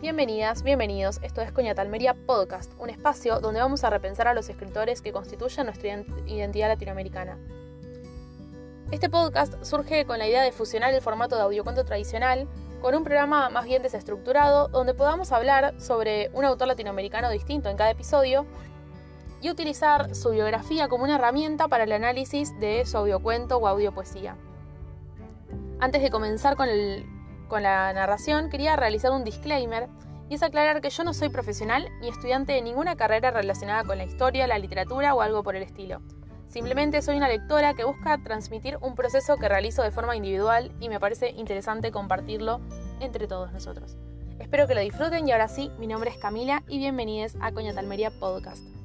Bienvenidas, bienvenidos. Esto es Coñatalmería Podcast, un espacio donde vamos a repensar a los escritores que constituyen nuestra identidad latinoamericana. Este podcast surge con la idea de fusionar el formato de audiocuento tradicional con un programa más bien desestructurado donde podamos hablar sobre un autor latinoamericano distinto en cada episodio y utilizar su biografía como una herramienta para el análisis de su audiocuento o audiopoesía. Antes de comenzar con el con la narración, quería realizar un disclaimer y es aclarar que yo no soy profesional ni estudiante de ninguna carrera relacionada con la historia, la literatura o algo por el estilo. Simplemente soy una lectora que busca transmitir un proceso que realizo de forma individual y me parece interesante compartirlo entre todos nosotros. Espero que lo disfruten y ahora sí, mi nombre es Camila y bienvenidos a Coña Talmería Podcast.